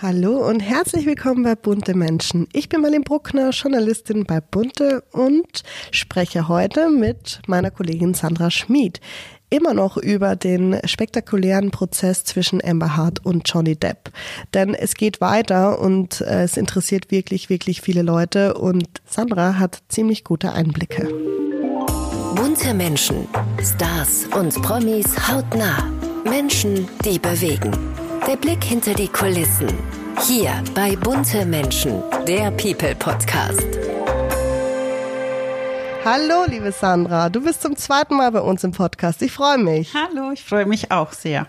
Hallo und herzlich willkommen bei Bunte Menschen. Ich bin Marlene Bruckner, Journalistin bei Bunte und spreche heute mit meiner Kollegin Sandra Schmid immer noch über den spektakulären Prozess zwischen Amber Hart und Johnny Depp. Denn es geht weiter und äh, es interessiert wirklich, wirklich viele Leute und Sandra hat ziemlich gute Einblicke. Bunte Menschen, Stars und Promis hautnah. Menschen, die bewegen. Der Blick hinter die Kulissen. Hier bei Bunte Menschen, der People Podcast. Hallo, liebe Sandra. Du bist zum zweiten Mal bei uns im Podcast. Ich freue mich. Hallo, ich freue mich auch sehr.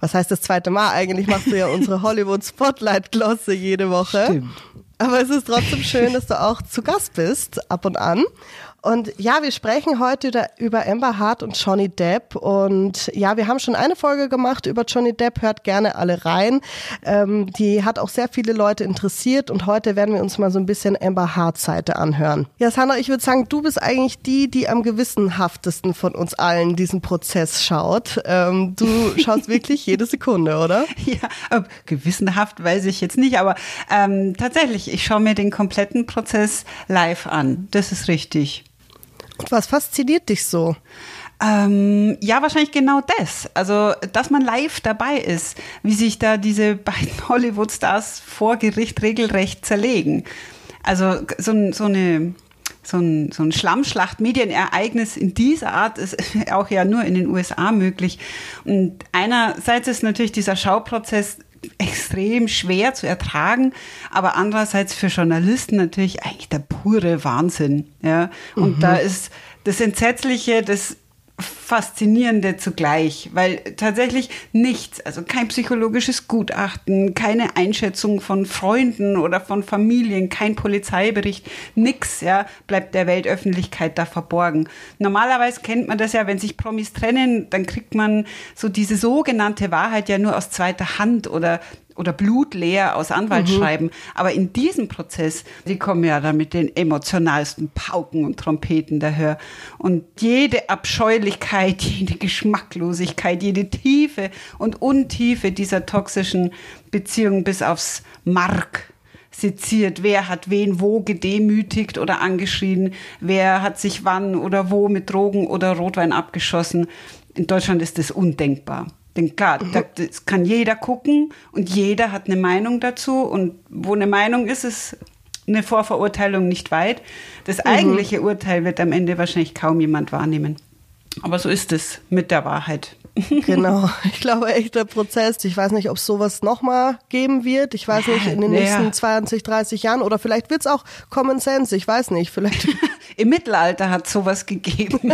Was heißt das zweite Mal? Eigentlich machst du ja unsere Hollywood Spotlight Glosse jede Woche. Stimmt. Aber es ist trotzdem schön, dass du auch zu Gast bist, ab und an. Und ja, wir sprechen heute über Amber Hart und Johnny Depp. Und ja, wir haben schon eine Folge gemacht über Johnny Depp. Hört gerne alle rein. Ähm, die hat auch sehr viele Leute interessiert. Und heute werden wir uns mal so ein bisschen Amber Hart Seite anhören. Ja, Sandra, ich würde sagen, du bist eigentlich die, die am gewissenhaftesten von uns allen diesen Prozess schaut. Ähm, du schaust wirklich jede Sekunde, oder? Ja, gewissenhaft weiß ich jetzt nicht, aber ähm, tatsächlich, ich schaue mir den kompletten Prozess live an. Das ist richtig. Was fasziniert dich so? Ähm, ja, wahrscheinlich genau das. Also, dass man live dabei ist, wie sich da diese beiden Hollywood-Stars vor Gericht regelrecht zerlegen. Also, so, so eine so ein, so ein Schlammschlacht-Medienereignis in dieser Art ist auch ja nur in den USA möglich. Und einerseits ist natürlich dieser Schauprozess extrem schwer zu ertragen, aber andererseits für Journalisten natürlich eigentlich der pure Wahnsinn. Ja? Und mhm. da ist das Entsetzliche, das Faszinierende zugleich, weil tatsächlich nichts, also kein psychologisches Gutachten, keine Einschätzung von Freunden oder von Familien, kein Polizeibericht, nix, ja, bleibt der Weltöffentlichkeit da verborgen. Normalerweise kennt man das ja, wenn sich Promis trennen, dann kriegt man so diese sogenannte Wahrheit ja nur aus zweiter Hand oder oder blutleer aus Anwaltsschreiben. Mhm. Aber in diesem Prozess, die kommen ja dann mit den emotionalsten Pauken und Trompeten daher. Und jede Abscheulichkeit, jede Geschmacklosigkeit, jede Tiefe und Untiefe dieser toxischen Beziehung bis aufs Mark seziert, wer hat wen wo gedemütigt oder angeschrien, wer hat sich wann oder wo mit Drogen oder Rotwein abgeschossen. In Deutschland ist das undenkbar. Denn klar, mhm. das kann jeder gucken und jeder hat eine Meinung dazu. Und wo eine Meinung ist, ist eine Vorverurteilung nicht weit. Das mhm. eigentliche Urteil wird am Ende wahrscheinlich kaum jemand wahrnehmen. Aber so ist es mit der Wahrheit. Genau, ich glaube echt der Prozess. Ich weiß nicht, ob es sowas nochmal geben wird. Ich weiß nicht, in den nächsten ja. 20, 30 Jahren oder vielleicht wird es auch Common Sense. Ich weiß nicht, vielleicht. Im Mittelalter hat sowas gegeben.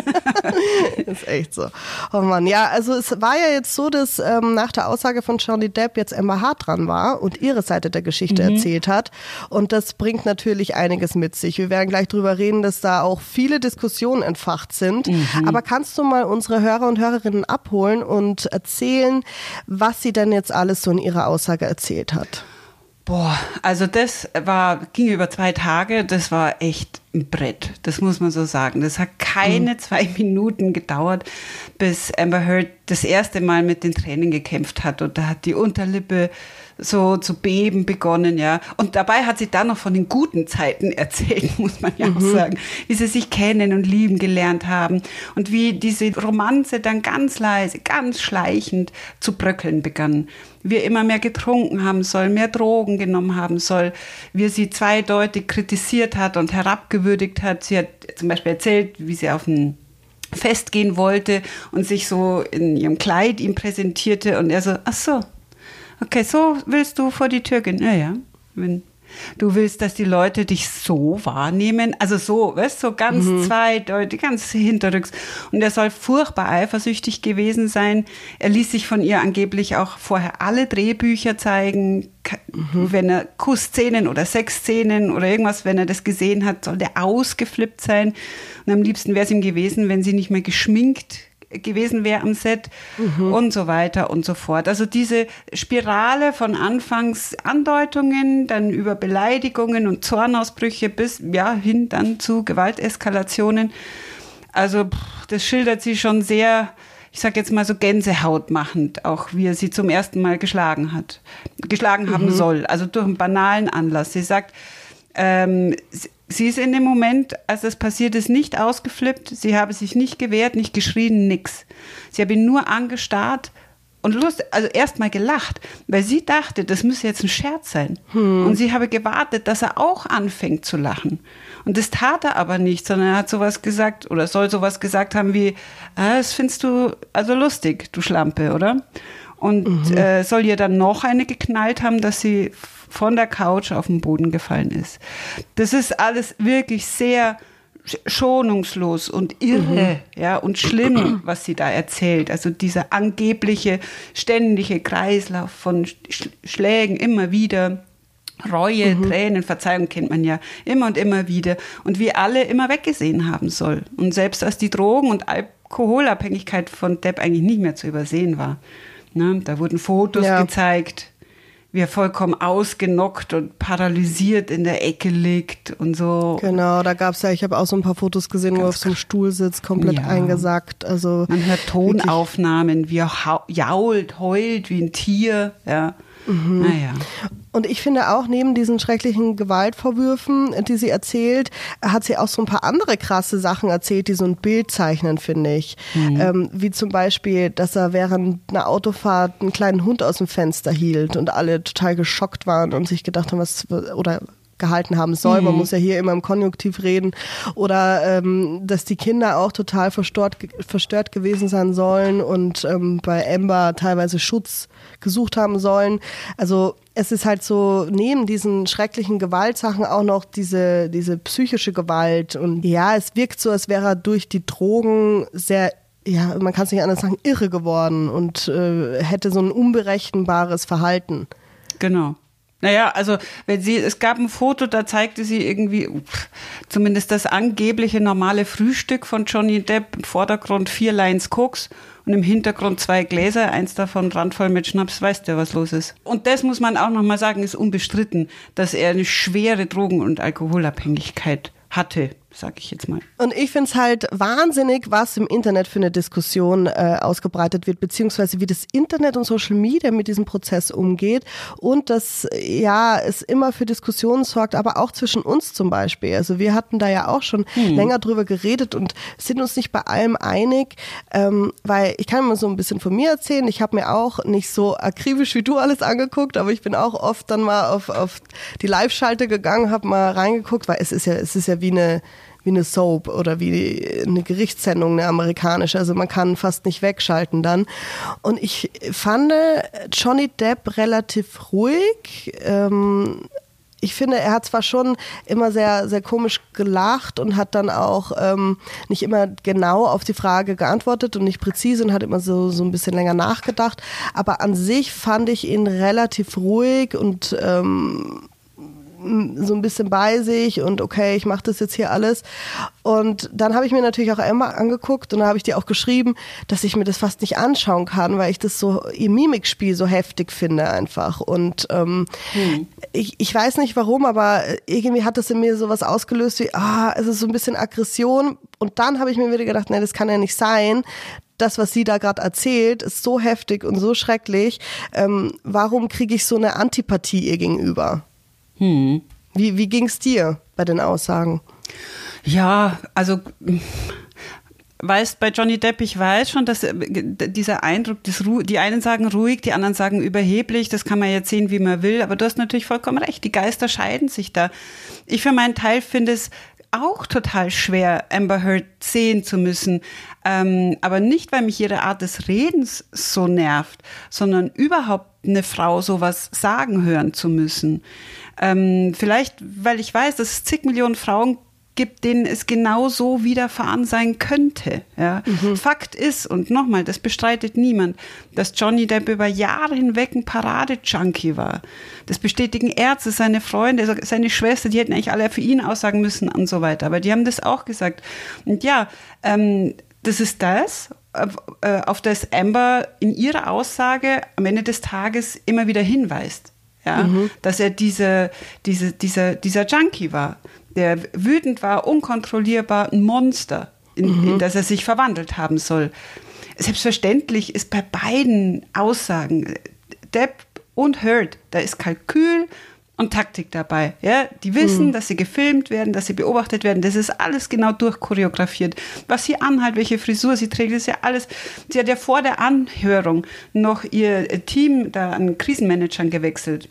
ist echt so. Oh Mann, ja, also es war ja jetzt so, dass ähm, nach der Aussage von Johnny Depp jetzt Emma Hart dran war und ihre Seite der Geschichte mhm. erzählt hat. Und das bringt natürlich einiges mit sich. Wir werden gleich drüber reden, dass da auch viele Diskussionen entfacht sind. Mhm. Aber kannst du mal unsere Hörer und Hörerinnen abholen? holen und erzählen, was sie denn jetzt alles so in ihrer Aussage erzählt hat. Boah, also das war, ging über zwei Tage, das war echt ein Brett, das muss man so sagen. Das hat keine mhm. zwei Minuten gedauert, bis Amber Heard das erste Mal mit den Tränen gekämpft hat und da hat die Unterlippe so zu beben begonnen, ja. Und dabei hat sie dann noch von den guten Zeiten erzählt, muss man ja mhm. auch sagen, wie sie sich kennen und lieben gelernt haben und wie diese Romanze dann ganz leise, ganz schleichend zu bröckeln begann. Wir immer mehr getrunken haben soll, mehr Drogen genommen haben soll, wie sie zweideutig kritisiert hat und herabgewürdigt hat. Sie hat zum Beispiel erzählt, wie sie auf ein Fest gehen wollte und sich so in ihrem Kleid ihm präsentierte und er so, ach so, Okay, so willst du vor die Tür gehen. Ja, ja. Wenn du willst, dass die Leute dich so wahrnehmen, also so, weißt so ganz mhm. zweideutig, ganz hinterrücks. Und er soll furchtbar eifersüchtig gewesen sein. Er ließ sich von ihr angeblich auch vorher alle Drehbücher zeigen. Mhm. Wenn er Kussszenen oder Sexszenen oder irgendwas, wenn er das gesehen hat, soll der ausgeflippt sein. Und am liebsten wäre es ihm gewesen, wenn sie nicht mehr geschminkt gewesen wäre am Set mhm. und so weiter und so fort. Also diese Spirale von anfangs Andeutungen, dann über Beleidigungen und Zornausbrüche bis ja hin dann zu Gewalteskalationen. Also das schildert sie schon sehr ich sage jetzt mal so Gänsehaut machend, auch wie er sie zum ersten Mal geschlagen hat, geschlagen haben Mhm. soll, also durch einen banalen Anlass. Sie sagt, ähm, sie- ist in dem Moment, als das passiert ist, nicht ausgeflippt, sie habe sich nicht gewehrt, nicht geschrien, nix. Sie habe ihn nur angestarrt und Lust, also erstmal gelacht, weil sie dachte, das müsse jetzt ein Scherz sein. Und sie habe gewartet, dass er auch anfängt zu lachen. Und das tat er aber nicht, sondern er hat sowas gesagt oder soll sowas gesagt haben wie, ah, das findest du also lustig, du Schlampe, oder? Und äh, soll ihr dann noch eine geknallt haben, dass sie von der Couch auf den Boden gefallen ist. Das ist alles wirklich sehr sch- schonungslos und irre, ja, und schlimm, was sie da erzählt. Also dieser angebliche ständige Kreislauf von Sch Schlägen immer wieder. Reue, Tränen, Verzeihung kennt man ja immer und immer wieder. Und wie alle immer weggesehen haben soll. Und selbst als die Drogen- und Alkoholabhängigkeit von Depp eigentlich nicht mehr zu übersehen war. Ne? Da wurden Fotos Ja. gezeigt, wie er vollkommen ausgenockt und paralysiert in der Ecke liegt und so. Genau, da gab's ja, ich habe auch so ein paar Fotos gesehen, wo er auf so einem Stuhl sitzt, komplett Ja. eingesackt. Also Man hört Tonaufnahmen, wie er jault, heult wie ein Tier. Ja. Mhm. Naja. Und ich finde auch, neben diesen schrecklichen Gewaltvorwürfen, die sie erzählt, hat sie auch so ein paar andere krasse Sachen erzählt, die so ein Bild zeichnen, finde ich. Ähm, wie zum Beispiel, dass er während einer Autofahrt einen kleinen Hund aus dem Fenster hielt und alle total geschockt waren und sich gedacht haben, was, oder gehalten haben soll. Man muss ja hier immer im Konjunktiv reden. Oder ähm, dass die Kinder auch total verstört, verstört gewesen sein sollen und ähm, bei Amber teilweise Schutz gesucht haben sollen. Also es ist halt so neben diesen schrecklichen Gewaltsachen auch noch diese, diese psychische Gewalt. Und ja, es wirkt so, als wäre er durch die Drogen sehr ja, man kann es nicht anders sagen, irre geworden und äh, hätte so ein unberechenbares Verhalten. Genau. Naja, also wenn sie, es gab ein Foto, da zeigte sie irgendwie pff, zumindest das angebliche normale Frühstück von Johnny Depp. Im Vordergrund vier Lines Koks und im Hintergrund zwei Gläser, eins davon randvoll mit Schnaps, weißt du, was los ist. Und das muss man auch nochmal sagen, ist unbestritten, dass er eine schwere Drogen- und Alkoholabhängigkeit hatte, sag ich jetzt mal. Und ich finde es halt wahnsinnig, was im Internet für eine Diskussion äh, ausgebreitet wird, beziehungsweise wie das Internet und Social Media mit diesem Prozess umgeht und dass ja es immer für Diskussionen sorgt, aber auch zwischen uns zum Beispiel. Also wir hatten da ja auch schon länger drüber geredet und sind uns nicht bei allem einig, ähm, weil ich kann mal so ein bisschen von mir erzählen. Ich habe mir auch nicht so akribisch wie du alles angeguckt, aber ich bin auch oft dann mal auf, auf die Live-Schalte gegangen, habe mal reingeguckt, weil es ist ja es ist ja wie eine wie eine Soap oder wie eine Gerichtssendung, eine amerikanische. Also man kann fast nicht wegschalten dann. Und ich fand Johnny Depp relativ ruhig. Ähm, ich finde, er hat zwar schon immer sehr, sehr komisch gelacht und hat dann auch ähm, nicht immer genau auf die Frage geantwortet und nicht präzise und hat immer so, so ein bisschen länger nachgedacht. Aber an sich fand ich ihn relativ ruhig und ähm, so ein bisschen bei sich und okay, ich mache das jetzt hier alles. Und dann habe ich mir natürlich auch Emma angeguckt und da habe ich dir auch geschrieben, dass ich mir das fast nicht anschauen kann, weil ich das so ihr Mimikspiel so heftig finde einfach. Und ähm, ich, ich weiß nicht warum, aber irgendwie hat das in mir sowas ausgelöst wie, ah, es ist so ein bisschen Aggression. Und dann habe ich mir wieder gedacht, nee, das kann ja nicht sein das, was sie da gerade erzählt, ist so heftig und so schrecklich. Ähm, warum kriege ich so eine Antipathie ihr gegenüber? Hm. Wie, wie ging es dir bei den Aussagen? Ja, also weißt, bei Johnny Depp, ich weiß schon, dass äh, dieser Eindruck, das Ru die einen sagen ruhig, die anderen sagen überheblich, das kann man jetzt sehen, wie man will, aber du hast natürlich vollkommen recht, die Geister scheiden sich da. Ich für meinen Teil finde es auch total schwer, Amber Heard sehen zu müssen. Ähm, aber nicht, weil mich ihre Art des Redens so nervt, sondern überhaupt eine Frau sowas sagen hören zu müssen. Ähm, vielleicht, weil ich weiß, dass es zig Millionen Frauen gibt, denen es genau so widerfahren sein könnte. Ja. Fakt ist, und nochmal, das bestreitet niemand, dass Johnny Depp über Jahre hinweg ein Paradejunkie war. Das bestätigen Ärzte, seine Freunde, seine Schwester, die hätten eigentlich alle für ihn aussagen müssen und so weiter. Aber die haben das auch gesagt. Und ja, ähm, das ist das, auf das Amber in ihrer Aussage am Ende des Tages immer wieder hinweist. Ja, mhm. dass er diese, diese, dieser, dieser Junkie war, der wütend war, unkontrollierbar, ein Monster, in, mhm. in das er sich verwandelt haben soll. selbstverständlich ist bei beiden Aussagen, Depp und Heard, da ist Kalkül und Taktik dabei. Ja, die wissen, mhm. dass sie gefilmt werden, dass sie beobachtet werden. Das ist alles genau durchchoreografiert. Was sie anhat, welche Frisur sie trägt, ist ja alles. Sie hat ja vor der Anhörung noch ihr Team da an Krisenmanagern gewechselt.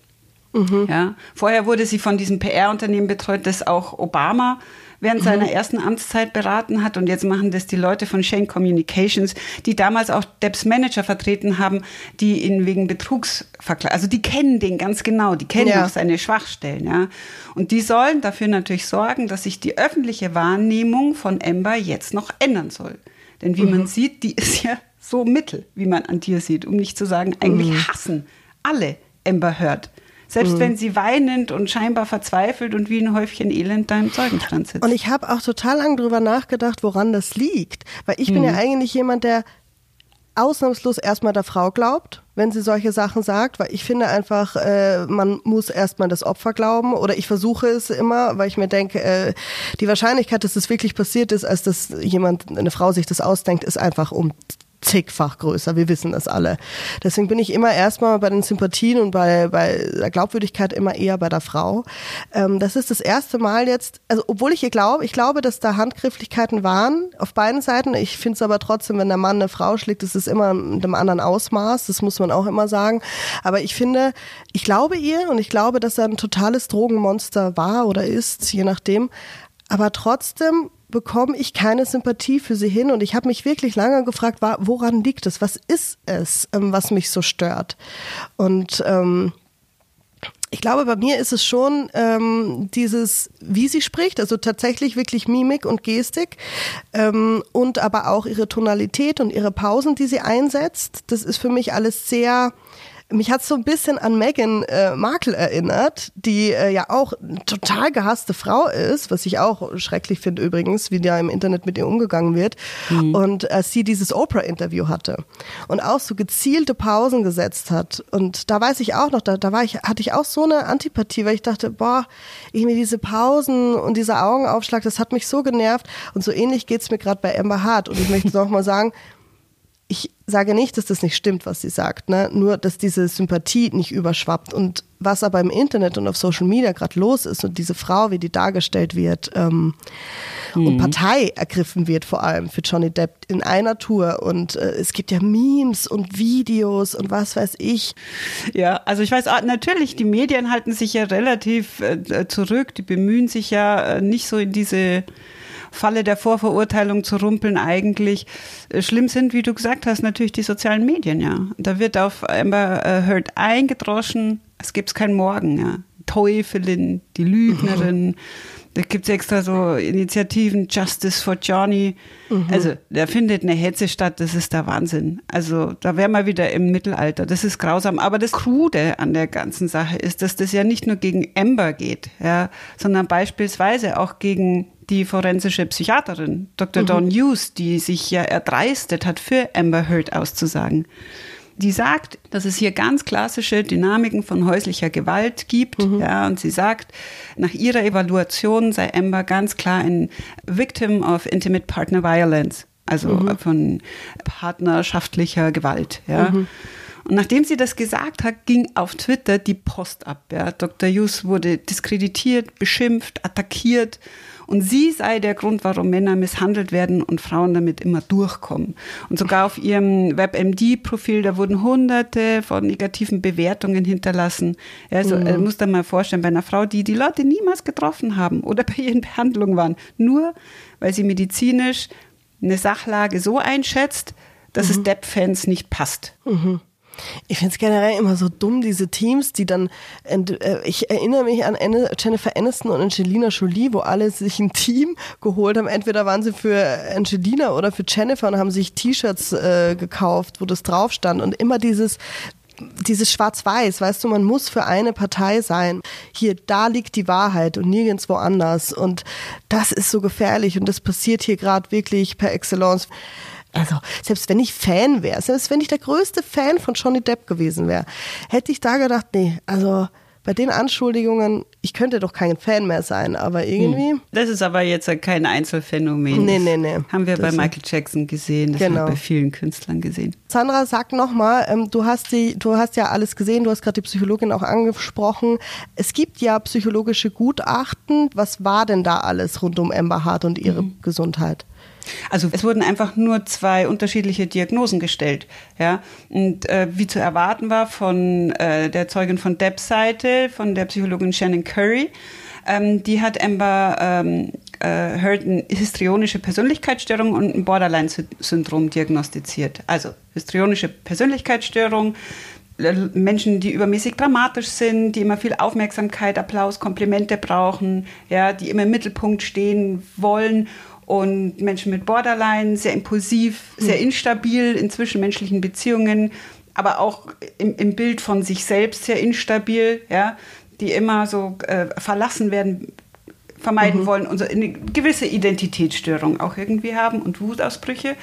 Mhm. Ja, vorher wurde sie von diesem PR-Unternehmen betreut, das auch Obama während mhm. seiner ersten Amtszeit beraten hat. Und jetzt machen das die Leute von Shane Communications, die damals auch Debs Manager vertreten haben, die ihn wegen Betrugs verklagen. Also die kennen den ganz genau, die kennen ja. auch seine Schwachstellen. Ja. Und die sollen dafür natürlich sorgen, dass sich die öffentliche Wahrnehmung von Amber jetzt noch ändern soll. Denn wie mhm. man sieht, die ist ja so mittel, wie man an dir sieht, um nicht zu sagen, eigentlich mhm. hassen alle Amber Heard. Selbst mhm. wenn sie weinend und scheinbar verzweifelt und wie ein Häufchen Elend da im Zeugenstand sitzt. Und ich habe auch total lange drüber nachgedacht, woran das liegt. Weil ich mhm. bin ja eigentlich jemand, der ausnahmslos erstmal der Frau glaubt, wenn sie solche Sachen sagt, weil ich finde einfach, äh, man muss erstmal das Opfer glauben oder ich versuche es immer, weil ich mir denke, äh, die Wahrscheinlichkeit, dass es das wirklich passiert ist, als dass jemand, eine Frau sich das ausdenkt, ist einfach um zigfach größer. Wir wissen das alle. Deswegen bin ich immer erstmal bei den Sympathien und bei, bei der Glaubwürdigkeit immer eher bei der Frau. Ähm, das ist das erste Mal jetzt, also obwohl ich ihr glaube, ich glaube, dass da Handgrifflichkeiten waren auf beiden Seiten. Ich finde es aber trotzdem, wenn der Mann eine Frau schlägt, ist es immer mit einem anderen Ausmaß. Das muss man auch immer sagen. Aber ich finde, ich glaube ihr und ich glaube, dass er ein totales Drogenmonster war oder ist, je nachdem. Aber trotzdem bekomme ich keine Sympathie für sie hin. Und ich habe mich wirklich lange gefragt, woran liegt es? Was ist es, ähm, was mich so stört? Und ähm, ich glaube, bei mir ist es schon ähm, dieses, wie sie spricht, also tatsächlich wirklich Mimik und Gestik ähm, und aber auch ihre Tonalität und ihre Pausen, die sie einsetzt. Das ist für mich alles sehr mich hat so ein bisschen an Meghan äh, Markle erinnert, die äh, ja auch eine total gehasste Frau ist, was ich auch schrecklich finde übrigens, wie da im Internet mit ihr umgegangen wird. Mhm. Und als sie dieses Oprah-Interview hatte und auch so gezielte Pausen gesetzt hat. Und da weiß ich auch noch, da, da war ich, hatte ich auch so eine Antipathie, weil ich dachte, boah, ich mir diese Pausen und dieser Augenaufschlag, das hat mich so genervt. Und so ähnlich geht's mir gerade bei Amber Hart. Und ich möchte noch mal sagen, ich sage nicht, dass das nicht stimmt, was sie sagt, ne? nur dass diese Sympathie nicht überschwappt. Und was aber im Internet und auf Social Media gerade los ist und diese Frau, wie die dargestellt wird ähm, mhm. und Partei ergriffen wird, vor allem für Johnny Depp in einer Tour. Und äh, es gibt ja Memes und Videos und was weiß ich. Ja, also ich weiß, ah, natürlich, die Medien halten sich ja relativ äh, zurück, die bemühen sich ja äh, nicht so in diese Falle der Vorverurteilung zu rumpeln eigentlich. Äh, schlimm sind, wie du gesagt hast, natürlich die sozialen Medien, ja. Da wird auf Amber äh, Heard eingedroschen, es gibt kein Morgen, ja. Teufelin, die Lügnerin. Mhm. Da gibt es extra so Initiativen, Justice for Johnny. Mhm. Also da findet eine Hetze statt, das ist der Wahnsinn. Also da wären wir wieder im Mittelalter, das ist grausam. Aber das Krude an der ganzen Sache ist, dass das ja nicht nur gegen Amber geht, ja, sondern beispielsweise auch gegen die forensische Psychiaterin, Dr. Mhm. Dawn Hughes, die sich ja erdreistet hat, für Amber Heard auszusagen. Die sagt, dass es hier ganz klassische Dynamiken von häuslicher Gewalt gibt. Mhm. Ja, und sie sagt, nach ihrer Evaluation sei Amber ganz klar ein Victim of Intimate Partner Violence, also mhm. von partnerschaftlicher Gewalt. Ja. Mhm. Und nachdem sie das gesagt hat, ging auf Twitter die Post ab. Ja. Dr. Hughes wurde diskreditiert, beschimpft, attackiert. Und sie sei der Grund, warum Männer misshandelt werden und Frauen damit immer durchkommen. Und sogar auf ihrem WebMD-Profil, da wurden hunderte von negativen Bewertungen hinterlassen. Also mhm. äh, muss da mal vorstellen, bei einer Frau, die die Leute niemals getroffen haben oder bei ihren Behandlungen waren, nur weil sie medizinisch eine Sachlage so einschätzt, dass mhm. es Depp-Fans nicht passt. Mhm. Ich finde es generell immer so dumm, diese Teams, die dann, äh, ich erinnere mich an Jennifer Aniston und Angelina Jolie, wo alle sich ein Team geholt haben. Entweder waren sie für Angelina oder für Jennifer und haben sich T-Shirts äh, gekauft, wo das drauf stand. Und immer dieses, dieses Schwarz-Weiß, weißt du, man muss für eine Partei sein. Hier, da liegt die Wahrheit und nirgendwo anders. Und das ist so gefährlich und das passiert hier gerade wirklich per Excellence also selbst wenn ich Fan wäre, selbst wenn ich der größte Fan von Johnny Depp gewesen wäre, hätte ich da gedacht, nee, also bei den Anschuldigungen, ich könnte doch kein Fan mehr sein, aber irgendwie. Hm. Das ist aber jetzt kein Einzelfenomen. Nee, nee, nee. Haben wir das bei Michael Jackson gesehen, das genau. haben wir bei vielen Künstlern gesehen. Sandra, sag nochmal, ähm, du, hast du hast ja alles gesehen, du hast gerade die Psychologin auch angesprochen. Es gibt ja psychologische Gutachten. Was war denn da alles rund um Amber Hart und ihre mhm. Gesundheit? Also es wurden einfach nur zwei unterschiedliche Diagnosen gestellt. Ja? Und äh, wie zu erwarten war von äh, der Zeugin von Debs Seite, von der Psychologin Shannon Curry, ähm, die hat Amber ähm, äh, Heard eine histrionische Persönlichkeitsstörung und ein Borderline-Syndrom diagnostiziert. Also histrionische Persönlichkeitsstörung, Menschen, die übermäßig dramatisch sind, die immer viel Aufmerksamkeit, Applaus, Komplimente brauchen, ja, die immer im Mittelpunkt stehen wollen und Menschen mit Borderline, sehr impulsiv, sehr hm. instabil in zwischenmenschlichen Beziehungen, aber auch im, im Bild von sich selbst sehr instabil, ja, die immer so äh, verlassen werden, vermeiden mhm. wollen und so eine gewisse Identitätsstörung auch irgendwie haben und Wutausbrüche.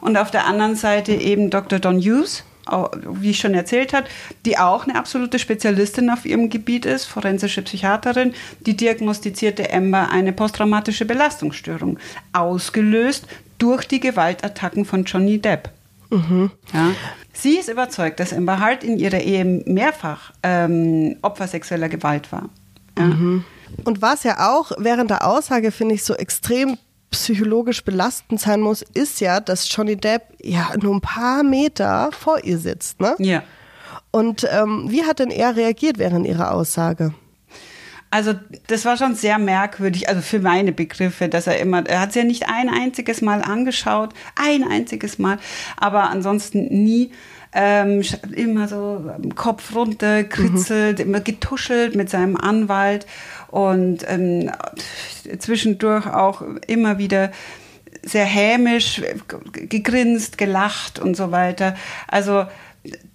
Und auf der anderen Seite eben Dr. Don Hughes, wie ich schon erzählt habe, die auch eine absolute Spezialistin auf ihrem Gebiet ist, forensische Psychiaterin, die diagnostizierte Amber eine posttraumatische Belastungsstörung, ausgelöst durch die Gewaltattacken von Johnny Depp. Mhm. Ja. Sie ist überzeugt, dass Amber Hart in ihrer Ehe mehrfach ähm, Opfer sexueller Gewalt war. Ja. Mhm. Und was ja auch während der Aussage, finde ich, so extrem psychologisch belastend sein muss, ist ja, dass Johnny Depp ja nur ein paar Meter vor ihr sitzt. Ne? Ja. Und ähm, wie hat denn er reagiert während ihrer Aussage? Also das war schon sehr merkwürdig, also für meine Begriffe, dass er immer, er hat sie ja nicht ein einziges Mal angeschaut, ein einziges Mal, aber ansonsten nie. Ähm, immer so Kopf runter, kritzelt, mhm. immer getuschelt mit seinem Anwalt und ähm, zwischendurch auch immer wieder sehr hämisch gegrinst, gelacht und so weiter. Also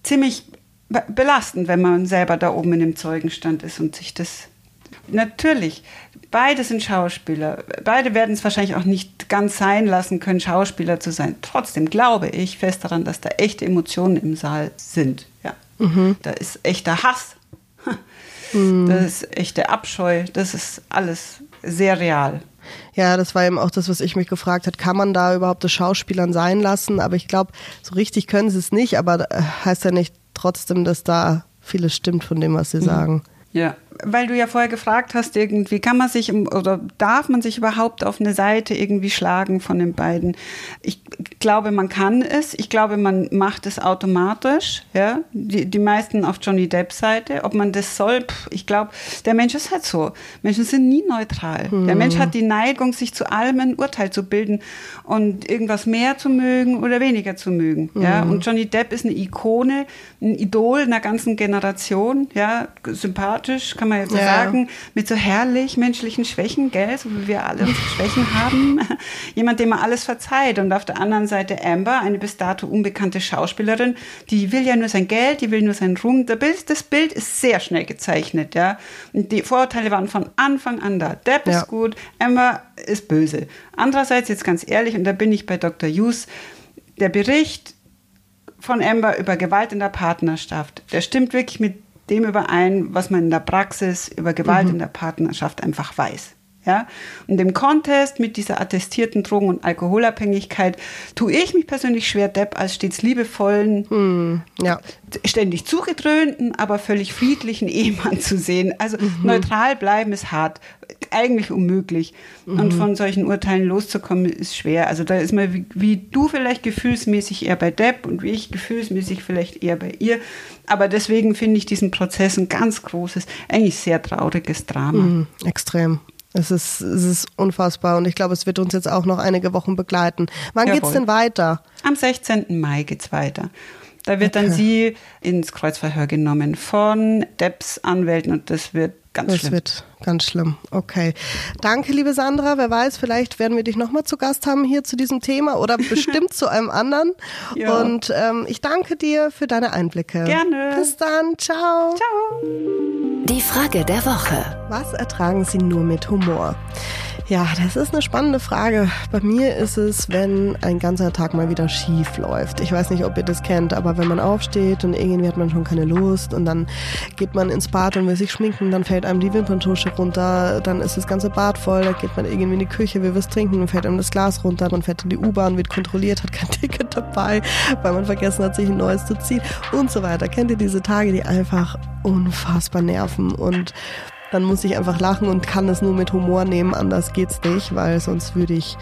ziemlich belastend, wenn man selber da oben in dem Zeugenstand ist und sich das natürlich, beide sind Schauspieler. Beide werden es wahrscheinlich auch nicht ganz sein lassen können, Schauspieler zu sein. Trotzdem glaube ich fest daran, dass da echte Emotionen im Saal sind. Ja. Mhm. Da ist echter Hass Mhm. Das ist echte Abscheu. Das ist alles sehr real. Ja, das war eben auch das, was ich mich gefragt habe. Kann man da überhaupt das Schauspielern sein lassen? Aber ich glaube, so richtig können sie es nicht. Aber äh, heißt ja nicht trotzdem, dass da vieles stimmt von dem, was sie mhm. sagen. Ja, weil du ja vorher gefragt hast, irgendwie kann man sich oder darf man sich überhaupt auf eine Seite irgendwie schlagen von den beiden? Ich glaube, man kann es. Ich glaube, man macht es automatisch. Ja, die, die meisten auf Johnny Depps Seite. Ob man das soll, pff, ich glaube, der Mensch ist halt so. Menschen sind nie neutral. Mhm. Der Mensch hat die Neigung, sich zu allem ein Urteil zu bilden und irgendwas mehr zu mögen oder weniger zu mögen. Mhm. Ja, und Johnny Depp ist eine Ikone, ein Idol einer ganzen Generation. Ja, sympathisch kann man jetzt ja. sagen, mit so herrlich menschlichen Schwächen, gell, so wie wir alle Schwächen haben. Jemand, dem man alles verzeiht. Und auf der anderen Seite Amber, eine bis dato unbekannte Schauspielerin, die will ja nur sein Geld, die will nur seinen Ruhm. Das Bild, das Bild ist sehr schnell gezeichnet, ja. Und die Vorurteile waren von Anfang an da. Depp ja. ist gut, Amber ist böse. Andererseits, jetzt ganz ehrlich, und da bin ich bei Dr. Hughes, der Bericht von Amber über Gewalt in der Partnerschaft, der stimmt wirklich mit dem überein, was man in der Praxis über Gewalt mhm. in der Partnerschaft einfach weiß. Ja? Und im Contest mit dieser attestierten Drogen- und Alkoholabhängigkeit tue ich mich persönlich schwer, Depp als stets liebevollen, hm, ja. ständig zugedröhnten, aber völlig friedlichen Ehemann zu sehen. Also mhm. neutral bleiben ist hart, eigentlich unmöglich. Mhm. Und von solchen Urteilen loszukommen ist schwer. Also da ist man wie, wie du vielleicht gefühlsmäßig eher bei Depp und wie ich gefühlsmäßig vielleicht eher bei ihr. Aber deswegen finde ich diesen Prozess ein ganz großes, eigentlich sehr trauriges Drama. Mhm, extrem. Es ist, es ist unfassbar und ich glaube, es wird uns jetzt auch noch einige Wochen begleiten. Wann geht es denn weiter? Am 16. Mai geht es weiter. Da wird okay. dann sie ins Kreuzverhör genommen von Debs Anwälten und das wird ganz das schlimm. Das wird ganz schlimm. Okay. Danke, liebe Sandra. Wer weiß, vielleicht werden wir dich nochmal zu Gast haben hier zu diesem Thema oder bestimmt zu einem anderen. Ja. Und ähm, ich danke dir für deine Einblicke. Gerne. Bis dann. Ciao. Ciao. Die Frage der Woche. Was ertragen Sie nur mit Humor? Ja, das ist eine spannende Frage. Bei mir ist es, wenn ein ganzer Tag mal wieder schief läuft. Ich weiß nicht, ob ihr das kennt, aber wenn man aufsteht und irgendwie hat man schon keine Lust und dann geht man ins Bad und will sich schminken, dann fällt einem die Wimperntusche runter, dann ist das ganze Bad voll, da geht man irgendwie in die Küche, will was trinken, dann fällt einem das Glas runter, man fährt in die U-Bahn, wird kontrolliert, hat kein Ticket dabei, weil man vergessen hat, sich ein neues zu ziehen und so weiter. Kennt ihr diese Tage, die einfach unfassbar nerven und dann muss ich einfach lachen und kann es nur mit Humor nehmen, anders geht's nicht, weil sonst würde ich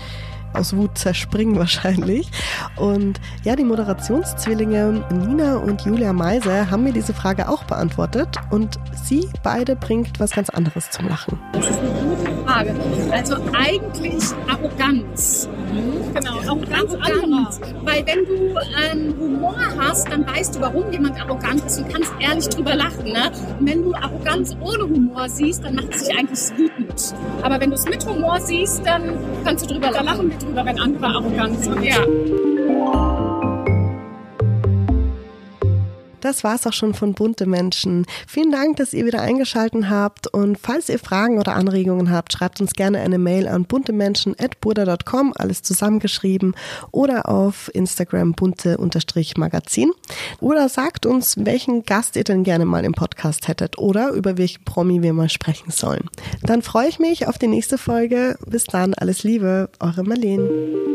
aus Wut zerspringen wahrscheinlich. Und ja, die Moderationszwillinge Nina und Julia Meise haben mir diese Frage auch beantwortet und sie beide bringt was ganz anderes zum Lachen. Das ist eine gute Frage. Also eigentlich Arroganz. Genau, auch ganz arrogant. Weil wenn du ähm, Humor hast, dann weißt du, warum jemand arrogant ist und kannst ehrlich drüber lachen. Ne? Und wenn du Arroganz ohne Humor siehst, dann macht es dich eigentlich wütend. Aber wenn du es mit Humor siehst, dann kannst du drüber lachen. Lachen wir drüber, wenn andere arrogant sind. Ja. Das war's auch schon von Bunte Menschen. Vielen Dank, dass ihr wieder eingeschaltet habt. Und falls ihr Fragen oder Anregungen habt, schreibt uns gerne eine Mail an buntemenschen.burda.com, alles zusammengeschrieben, oder auf Instagram bunte-magazin. Oder sagt uns, welchen Gast ihr denn gerne mal im Podcast hättet oder über welchen Promi wir mal sprechen sollen. Dann freue ich mich auf die nächste Folge. Bis dann, alles Liebe, eure Marlene.